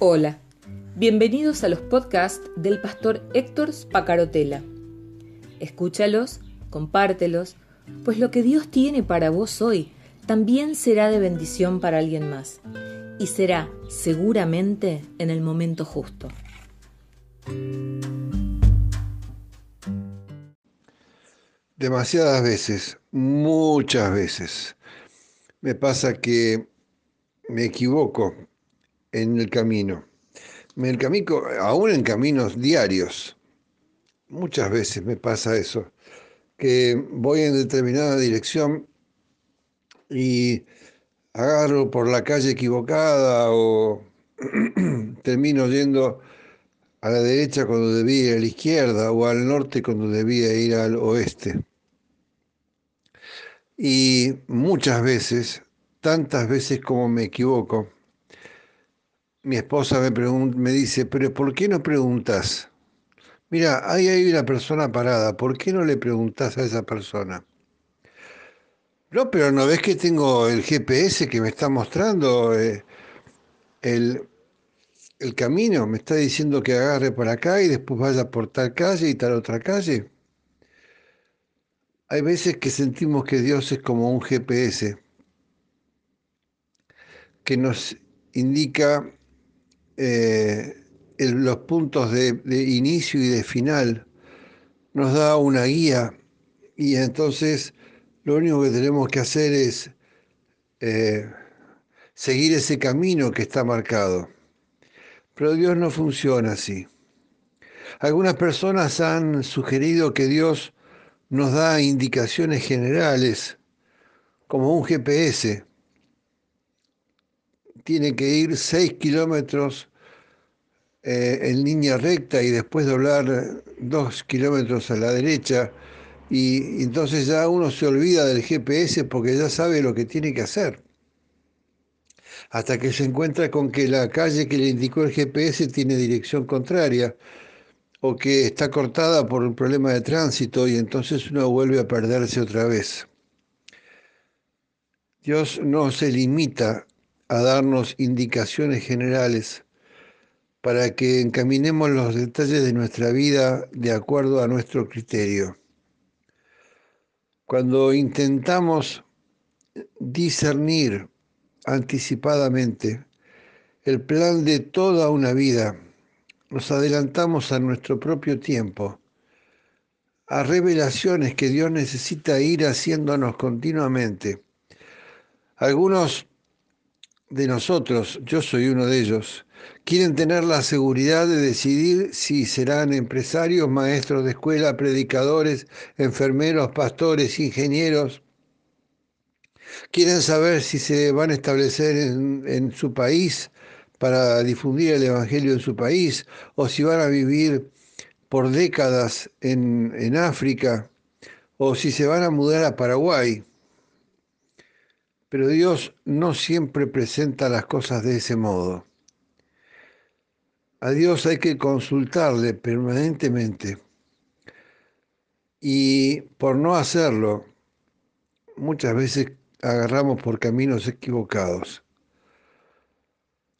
Hola, bienvenidos a los podcasts del pastor Héctor Spacarotela. Escúchalos, compártelos, pues lo que Dios tiene para vos hoy también será de bendición para alguien más y será seguramente en el momento justo. Demasiadas veces, muchas veces, me pasa que me equivoco en el camino. En el camino, aún en caminos diarios, muchas veces me pasa eso, que voy en determinada dirección y agarro por la calle equivocada o termino yendo a la derecha cuando debía ir a la izquierda o al norte cuando debía ir al oeste. Y muchas veces, tantas veces como me equivoco, mi esposa me, me dice, pero ¿por qué no preguntas? Mira, ahí hay una persona parada, ¿por qué no le preguntas a esa persona? No, pero no ves que tengo el GPS que me está mostrando eh, el, el camino, me está diciendo que agarre por acá y después vaya por tal calle y tal otra calle. Hay veces que sentimos que Dios es como un GPS que nos indica eh, los puntos de, inicio y de final, nos da una guía y entonces lo único que tenemos que hacer es eh, seguir ese camino que está marcado. Pero Dios no funciona así. Algunas personas han sugerido que Dios nos da indicaciones generales, como un GPS, tiene que ir 6 kilómetros eh, en línea recta y después doblar 2 kilómetros a la derecha. Y entonces ya uno se olvida del GPS porque ya sabe lo que tiene que hacer. Hasta que se encuentra con que la calle que le indicó el GPS tiene dirección contraria o que está cortada por un problema de tránsito y entonces uno vuelve a perderse otra vez. Dios no se limita a darnos indicaciones generales para que encaminemos los detalles de nuestra vida de acuerdo a nuestro criterio. Cuando intentamos discernir anticipadamente el plan de toda una vida, nos adelantamos a nuestro propio tiempo, a revelaciones que Dios necesita ir haciéndonos continuamente. Algunos de nosotros, yo soy uno de ellos, quieren tener la seguridad de decidir si serán empresarios, maestros de escuela, predicadores, enfermeros, pastores, ingenieros. Quieren saber si se van a establecer en, su país para difundir el Evangelio en su país o si van a vivir por décadas en, en África o si se van a mudar a Paraguay. Pero Dios no siempre presenta las cosas de ese modo. A Dios hay que consultarle permanentemente. Y por no hacerlo, muchas veces agarramos por caminos equivocados.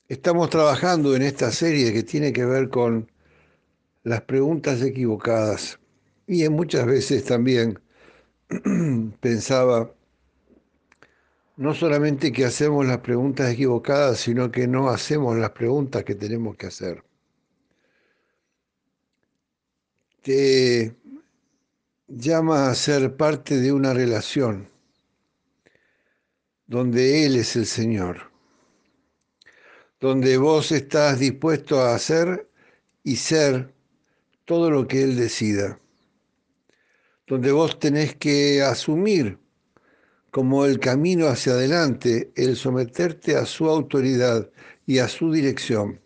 Estamos trabajando en esta serie que tiene que ver con las preguntas equivocadas. Y muchas veces también pensaba no solamente que hacemos las preguntas equivocadas, sino que no hacemos las preguntas que tenemos que hacer. Te llama a ser parte de una relación donde Él es el Señor, donde vos estás dispuesto a hacer y ser todo lo que Él decida, donde vos tenés que asumir como el camino hacia adelante, el someterte a su autoridad y a su dirección.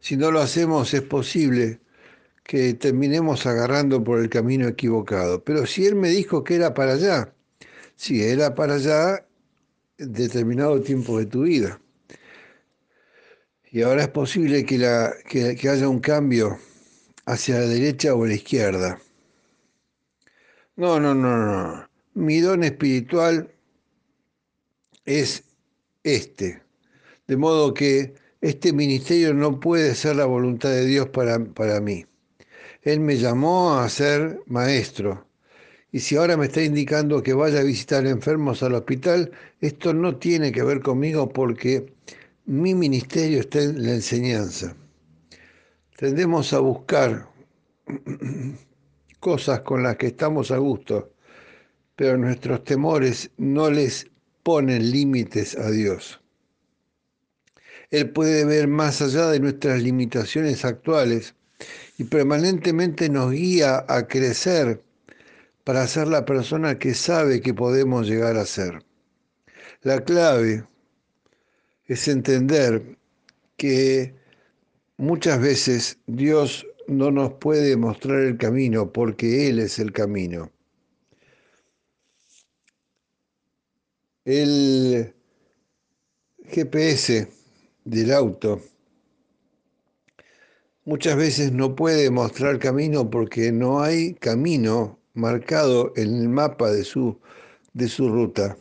Si no lo hacemos es posible que terminemos agarrando por el camino equivocado. Pero si Él me dijo que era para allá, si era para allá determinado tiempo de tu vida. Y ahora es posible que, la, que, que haya un cambio hacia la derecha o la izquierda. No, no, no, no. Mi don espiritual es este. De modo que este ministerio no puede ser la voluntad de Dios para, para mí. Él me llamó a ser maestro. Y si ahora me está indicando que vaya a visitar enfermos al hospital, esto no tiene que ver conmigo porque mi ministerio está en la enseñanza. Tendemos a buscar cosas con las que estamos a gusto, pero nuestros temores no les ponen límites a Dios. Él puede ver más allá de nuestras limitaciones actuales y permanentemente nos guía a crecer para ser la persona que sabe que podemos llegar a ser. La clave es entender que muchas veces Dios no nos puede mostrar el camino porque Él es el camino. El GPS del auto muchas veces no puede mostrar camino porque no hay camino marcado en el mapa de su, de su ruta.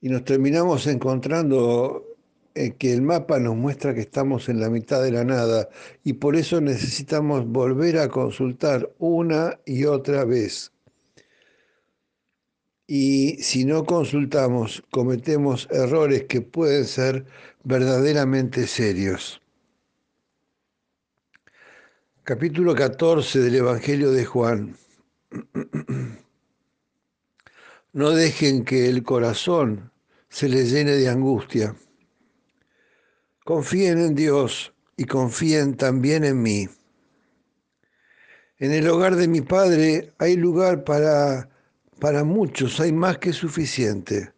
Y nos terminamos encontrando en que el mapa nos muestra que estamos en la mitad de la nada y por eso necesitamos volver a consultar una y otra vez. Y si no consultamos, cometemos errores que pueden ser verdaderamente serios. Capítulo 14 del Evangelio de Juan. No dejen que el corazón se les llene de angustia. Confíen en Dios y confíen también en mí. En el hogar de mi Padre hay lugar para para muchos hay más que suficiente.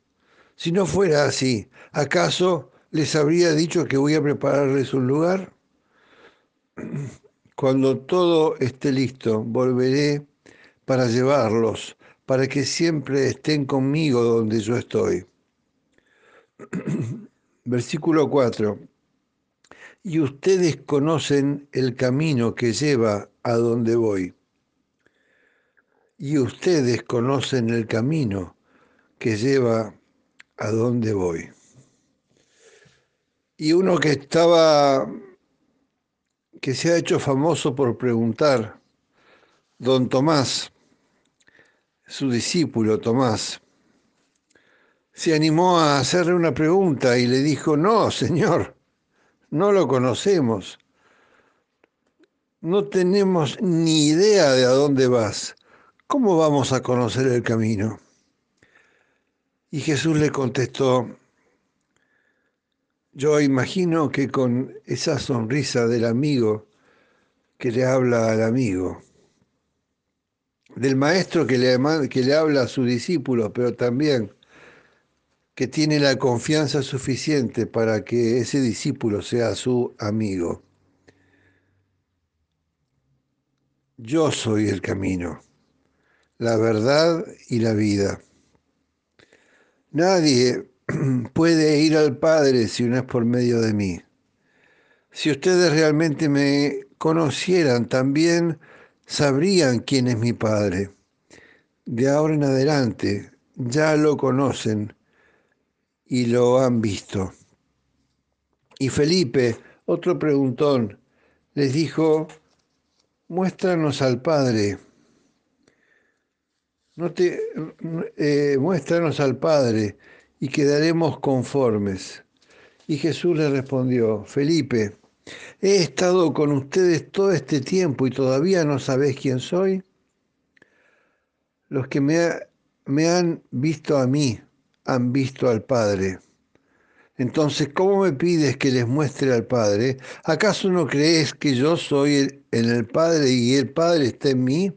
Si no fuera así, ¿acaso les habría dicho que voy a prepararles un lugar? Cuando todo esté listo, volveré para llevarlos, para que siempre estén conmigo donde yo estoy. Versículo 4. Y ustedes conocen el camino que lleva a donde voy y ustedes conocen el camino que lleva a donde voy. Y uno que estaba, que se ha hecho famoso por preguntar, don Tomás, su discípulo Tomás, se animó a hacerle una pregunta y le dijo, no, Señor, no lo conocemos, no tenemos ni idea de a dónde vas. ¿Cómo vamos a conocer el camino? Y Jesús le contestó, yo imagino que con esa sonrisa del amigo que le habla al amigo, del maestro que le, que le habla a su discípulo, pero también que tiene la confianza suficiente para que ese discípulo sea su amigo. Yo soy el camino la verdad y la vida. Nadie puede ir al Padre si no es por medio de mí. Si ustedes realmente me conocieran, también sabrían quién es mi Padre. De ahora en adelante ya lo conocen y lo han visto. Y Felipe, otro preguntón, les dijo, muéstranos al Padre no te, eh, muéstranos al Padre y quedaremos conformes. Y Jesús le respondió, Felipe, he estado con ustedes todo este tiempo y todavía no sabéis quién soy. Los que me, me han visto a mí han visto al Padre. Entonces, ¿cómo me pides que les muestre al Padre? ¿Acaso no crees que yo soy en el Padre y el Padre está en mí?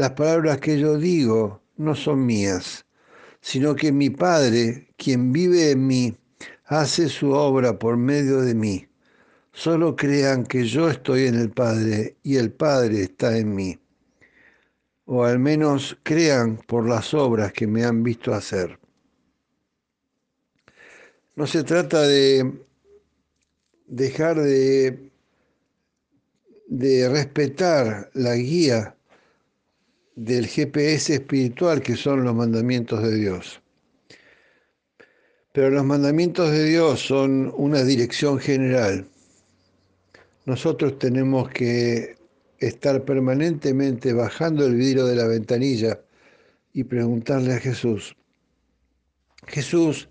Las palabras que yo digo no son mías, sino que mi Padre, quien vive en mí, hace su obra por medio de mí. Solo crean que yo estoy en el Padre y el Padre está en mí. O al menos crean por las obras que me han visto hacer. No se trata de dejar de, de respetar la guía del GPS espiritual que son los mandamientos de Dios. Pero los mandamientos de Dios son una dirección general. Nosotros tenemos que estar permanentemente bajando el vidrio de la ventanilla y preguntarle a Jesús, Jesús,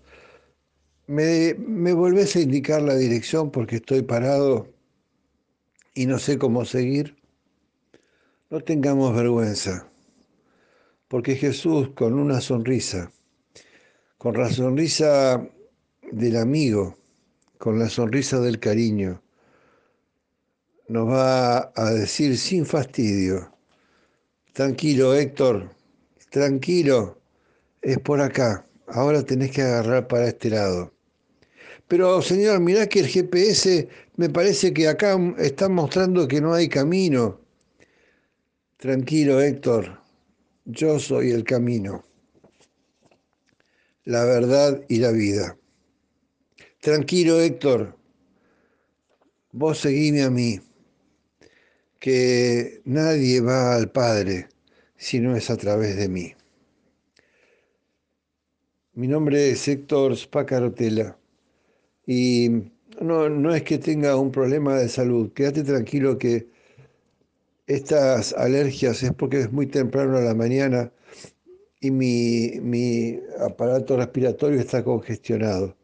¿me, me volvés a indicar la dirección porque estoy parado y no sé cómo seguir? No tengamos vergüenza, porque Jesús con una sonrisa, con la sonrisa del amigo, con la sonrisa del cariño, nos va a decir sin fastidio, tranquilo Héctor, tranquilo, es por acá, ahora tenés que agarrar para este lado. Pero señor, mirá que el GPS me parece que acá está mostrando que no hay camino. Tranquilo Héctor, yo soy el camino, la verdad y la vida. Tranquilo Héctor, vos seguime a mí que nadie va al Padre si no es a través de mí. Mi nombre es Héctor Spacarotela y no, no es que tenga un problema de salud, quédate tranquilo que estas alergias es porque es muy temprano a la mañana y mi, mi aparato respiratorio está congestionado.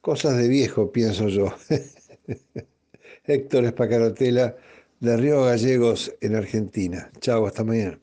Cosas de viejo, pienso yo. Héctor Espacarotela de Río Gallegos en Argentina. Chao, hasta mañana.